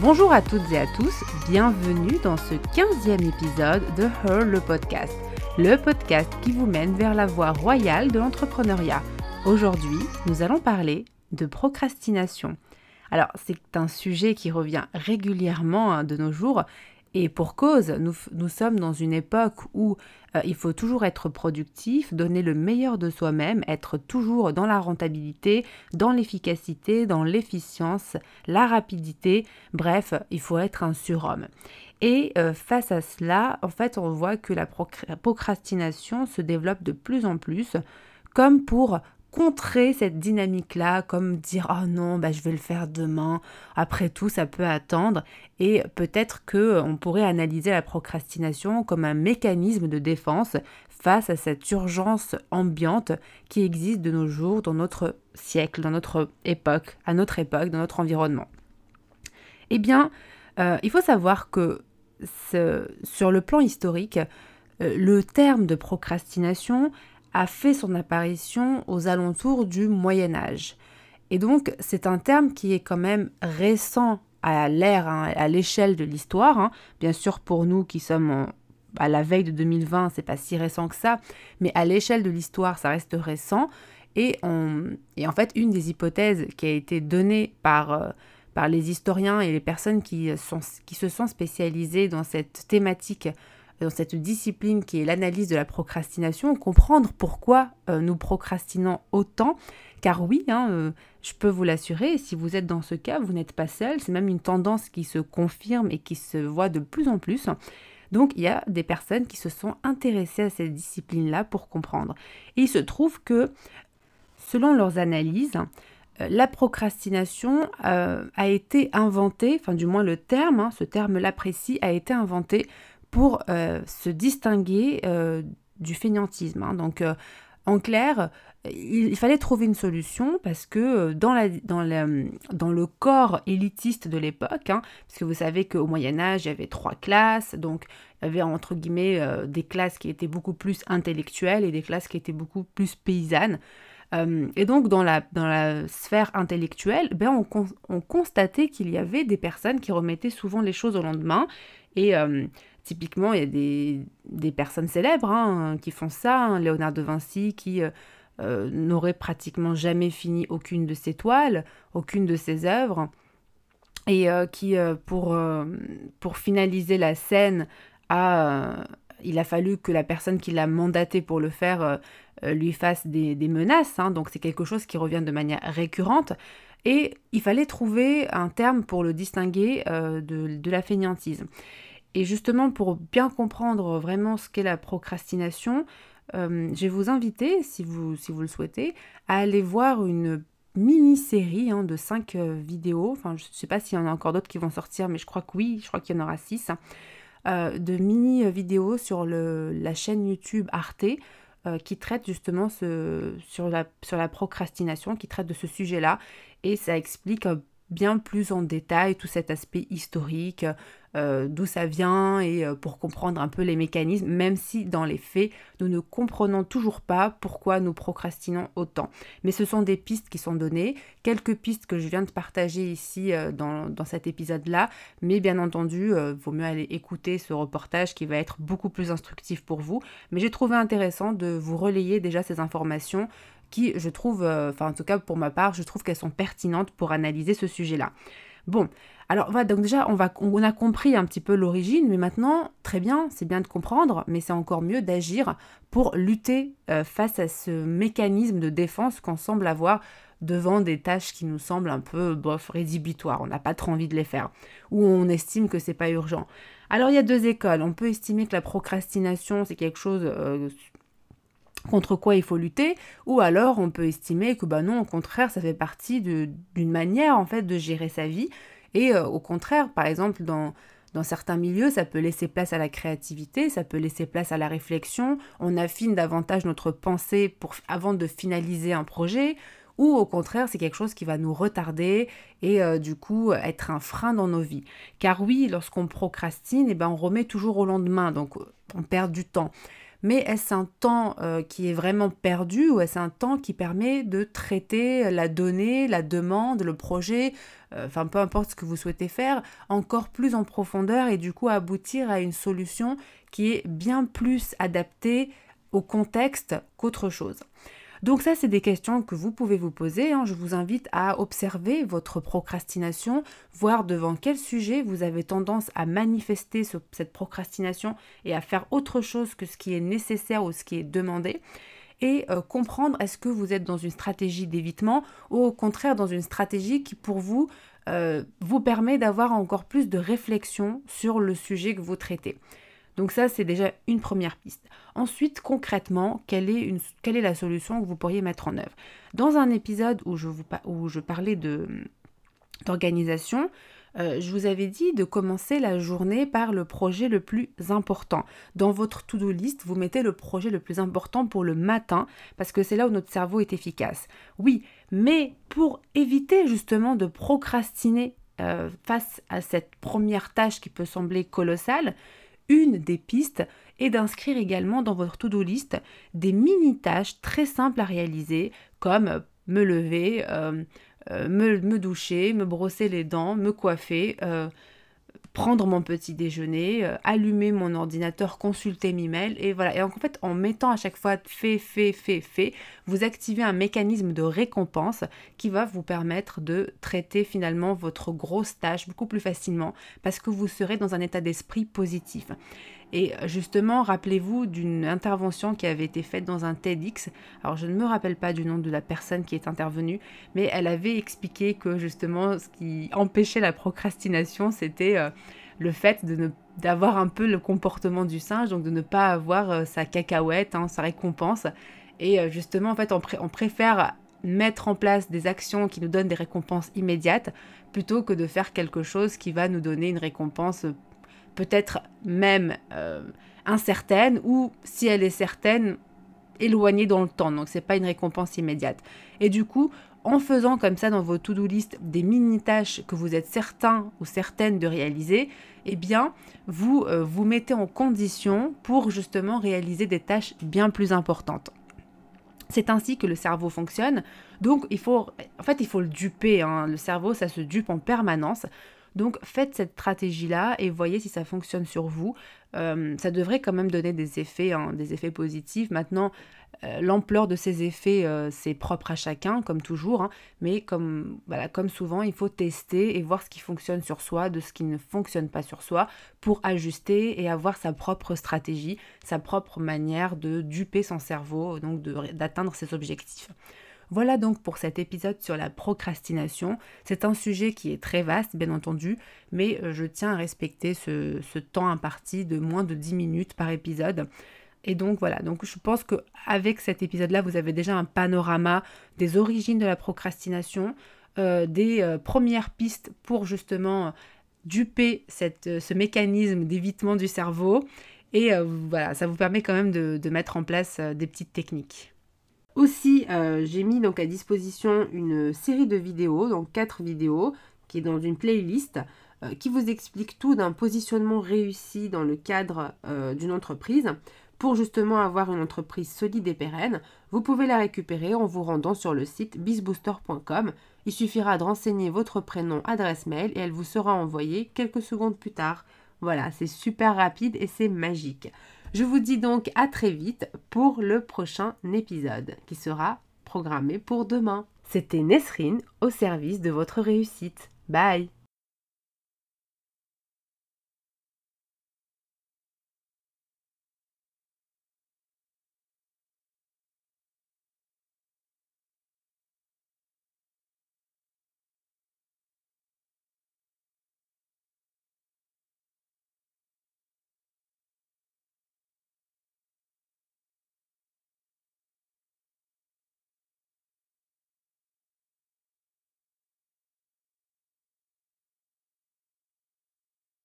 Bonjour à toutes et à tous, bienvenue dans ce 15e épisode de Her le podcast, le podcast qui vous mène vers la voie royale de l'entrepreneuriat. Aujourd'hui, nous allons parler de procrastination. Alors, c'est un sujet qui revient régulièrement hein, de nos jours et pour cause, nous, sommes dans une époque où euh, il faut toujours être productif, donner le meilleur de soi-même, être toujours dans la rentabilité, dans l'efficacité, dans l'efficience, la rapidité, bref, il faut être un surhomme. Et euh, face à cela, en fait, on voit que la procrastination se développe de plus en plus comme pour contrer cette dynamique-là, comme dire oh non, bah, je vais le faire demain, après tout, ça peut attendre. Et peut-être que euh, on pourrait analyser la procrastination comme un mécanisme de défense face à cette urgence ambiante qui existe de nos jours dans notre siècle, dans notre époque, à notre époque, dans notre environnement. Eh bien, euh, il faut savoir que sur le plan historique, euh, le terme de procrastination a fait son apparition aux alentours du Moyen Âge. Et donc c'est un terme qui est quand même récent à l'ère, hein, à l'échelle de l'histoire. Hein. Bien sûr pour nous qui sommes à la veille de 2020, c'est pas si récent que ça, mais à l'échelle de l'histoire, ça reste récent. Et, en fait, une des hypothèses qui a été donnée par, euh, les historiens et les personnes sont, qui se sont spécialisées dans cette thématique dans cette discipline qui est l'analyse de la procrastination, comprendre pourquoi euh, nous procrastinons autant. Car oui, hein, euh, je peux vous l'assurer, si vous êtes dans ce cas, vous n'êtes pas seul, c'est même une tendance qui se confirme et qui se voit de plus en plus. Donc il y a des personnes qui se sont intéressées à cette discipline-là pour comprendre. Et il se trouve que, selon leurs analyses, euh, la procrastination a été inventée, enfin du moins le terme, hein, ce terme-là précis, a été inventé pour euh, se distinguer euh, du fainéantisme. Hein. Donc, euh, en clair, il, fallait trouver une solution parce que dans, le corps élitiste de l'époque, hein, parce que vous savez qu'au Moyen Âge, il y avait trois classes, donc il y avait entre guillemets des classes qui étaient beaucoup plus intellectuelles et des classes qui étaient beaucoup plus paysannes. et donc dans la, dans la sphère intellectuelle, ben on, on constatait qu'il y avait des personnes qui remettaient souvent les choses au lendemain et Typiquement, il y a des, personnes célèbres hein, qui font ça. Hein. Léonard de Vinci qui euh, euh, n'aurait pratiquement jamais fini aucune de ses toiles, aucune de ses œuvres. Et euh, qui, pour, pour finaliser la scène, il a fallu que la personne qui l'a mandaté pour le faire lui fasse des, menaces. Hein. donc c'est quelque chose qui revient de manière récurrente. Et il fallait trouver un terme pour le distinguer de, de la fainéantise. Et justement, pour bien comprendre vraiment ce qu'est la procrastination, euh, je vais vous inviter, si vous, si vous le souhaitez, à aller voir une mini-série hein, de 5 euh, vidéos. Enfin, je ne sais pas s'il y en a encore d'autres qui vont sortir, mais je crois que oui, je crois qu'il y en aura 6. Euh, de mini-vidéos sur la chaîne YouTube Arte qui traite justement ce, sur, la, sur la procrastination, qui traite de ce sujet-là. Et ça explique bien plus en détail tout cet aspect historique, euh, d'où ça vient et euh, pour comprendre un peu les mécanismes, même si dans les faits, nous ne comprenons toujours pas pourquoi nous procrastinons autant. Mais ce sont des pistes qui sont données, quelques pistes que je viens de partager ici euh, dans, dans, cet épisode-là, mais bien entendu, vaut mieux aller écouter ce reportage qui va être beaucoup plus instructif pour vous. Mais j'ai trouvé intéressant de vous relayer déjà ces informations qui, je trouve, enfin en tout cas pour ma part, je trouve qu'elles sont pertinentes pour analyser ce sujet-là. Bon, alors voilà, donc déjà, on, va, on a compris un petit peu l'origine, mais maintenant, très bien, c'est bien de comprendre, mais c'est encore mieux d'agir pour lutter euh, face à ce mécanisme de défense qu'on semble avoir devant des tâches qui nous semblent un peu, bof, rédhibitoires, on n'a pas trop envie de les faire, ou on estime que c'est pas urgent. Alors il y a deux écoles, on peut estimer que la procrastination, c'est quelque chose... Euh, contre quoi il faut lutter, ou alors on peut estimer que bah non, au contraire, ça fait partie d'une manière en fait de gérer sa vie, et euh, au contraire, par exemple, dans, dans certains milieux, ça peut laisser place à la créativité, ça peut laisser place à la réflexion, on affine davantage notre pensée pour, avant de finaliser un projet, ou au contraire, c'est quelque chose qui va nous retarder et euh, du coup être un frein dans nos vies. Car oui, lorsqu'on procrastine, eh ben, on remet toujours au lendemain, donc on perd du temps. Mais est-ce un temps euh, qui est vraiment perdu ou est-ce un temps qui permet de traiter la donnée, la demande, le projet, euh, enfin peu importe ce que vous souhaitez faire, encore plus en profondeur et du coup aboutir à une solution qui est bien plus adaptée au contexte qu'autre chose? Donc ça, c'est des questions que vous pouvez vous poser. Hein. Je vous invite à observer votre procrastination, voir devant quel sujet vous avez tendance à manifester cette procrastination et à faire autre chose que ce qui est nécessaire ou ce qui est demandé et euh, comprendre est-ce que vous êtes dans une stratégie d'évitement ou au contraire dans une stratégie qui pour vous euh, vous permet d'avoir encore plus de réflexion sur le sujet que vous traitez. Donc ça, c'est déjà une première piste. Ensuite, concrètement, quelle est, la solution que vous pourriez mettre en œuvre? Dans un épisode où je, vous, où je parlais d'organisation, euh, je vous avais dit de commencer la journée par le projet le plus important. Dans votre to-do list, vous mettez le projet le plus important pour le matin parce que c'est là où notre cerveau est efficace. Oui, mais pour éviter justement de procrastiner euh, face à cette première tâche qui peut sembler colossale, une des pistes est d'inscrire également dans votre to-do list des mini-tâches très simples à réaliser comme me lever, euh, euh, me, doucher, me brosser les dents, me coiffer, euh, prendre mon petit déjeuner, allumer mon ordinateur, consulter mes mails et voilà. Et en fait, en mettant à chaque fois fait, fait, fait, fait, vous activez un mécanisme de récompense qui va vous permettre de traiter finalement votre grosse tâche beaucoup plus facilement parce que vous serez dans un état d'esprit positif. Et justement, rappelez-vous d'une intervention qui avait été faite dans un TEDx. Alors, je ne me rappelle pas du nom de la personne qui est intervenue, mais elle avait expliqué que justement, ce qui empêchait la procrastination, c'était euh, le fait de d'avoir un peu le comportement du singe, donc de ne pas avoir euh, sa cacahuète, hein, sa récompense. Et euh, justement, en fait, on préfère mettre en place des actions qui nous donnent des récompenses immédiates plutôt que de faire quelque chose qui va nous donner une récompense peut-être même euh, incertaine ou si elle est certaine, éloignée dans le temps. Donc c'est pas une récompense immédiate. Et du coup, en faisant comme ça dans vos to-do list des mini-tâches que vous êtes certain ou certaine de réaliser, eh bien, vous euh, vous mettez en condition pour justement réaliser des tâches bien plus importantes. C'est ainsi que le cerveau fonctionne. Donc, il faut, en fait, il faut le duper. Hein. Le cerveau, ça se dupe en permanence. Donc faites cette stratégie-là et voyez si ça fonctionne sur vous. Euh, ça devrait quand même donner des effets, hein, des effets positifs. Maintenant, euh, l'ampleur de ces effets, euh, c'est propre à chacun, comme toujours. Hein. mais comme, comme souvent, il faut tester et voir ce qui fonctionne sur soi, de ce qui ne fonctionne pas sur soi, pour ajuster et avoir sa propre stratégie, sa propre manière de duper son cerveau, donc d'atteindre ses objectifs. Voilà donc pour cet épisode sur la procrastination. C'est un sujet qui est très vaste, bien entendu, mais euh, je tiens à respecter ce, temps imparti de moins de 10 minutes par épisode. Et donc voilà, donc je pense qu'avec cet épisode-là, vous avez déjà un panorama des origines de la procrastination, euh, des euh, premières pistes pour justement duper ce mécanisme d'évitement du cerveau. Et voilà, ça vous permet quand même de mettre en place des petites techniques. Aussi, euh, j'ai mis donc à disposition une série de vidéos, donc quatre vidéos, qui est dans une playlist, euh, qui vous explique tout d'un positionnement réussi dans le cadre euh, d'une entreprise pour justement avoir une entreprise solide et pérenne. Vous pouvez la récupérer en vous rendant sur le site bizbooster.com. Il suffira de renseigner votre prénom, adresse mail et elle vous sera envoyée quelques secondes plus tard. Voilà, c'est super rapide et c'est magique. Je vous dis donc à très vite pour le prochain épisode qui sera programmé pour demain. C'était Nesrine au service de votre réussite. Bye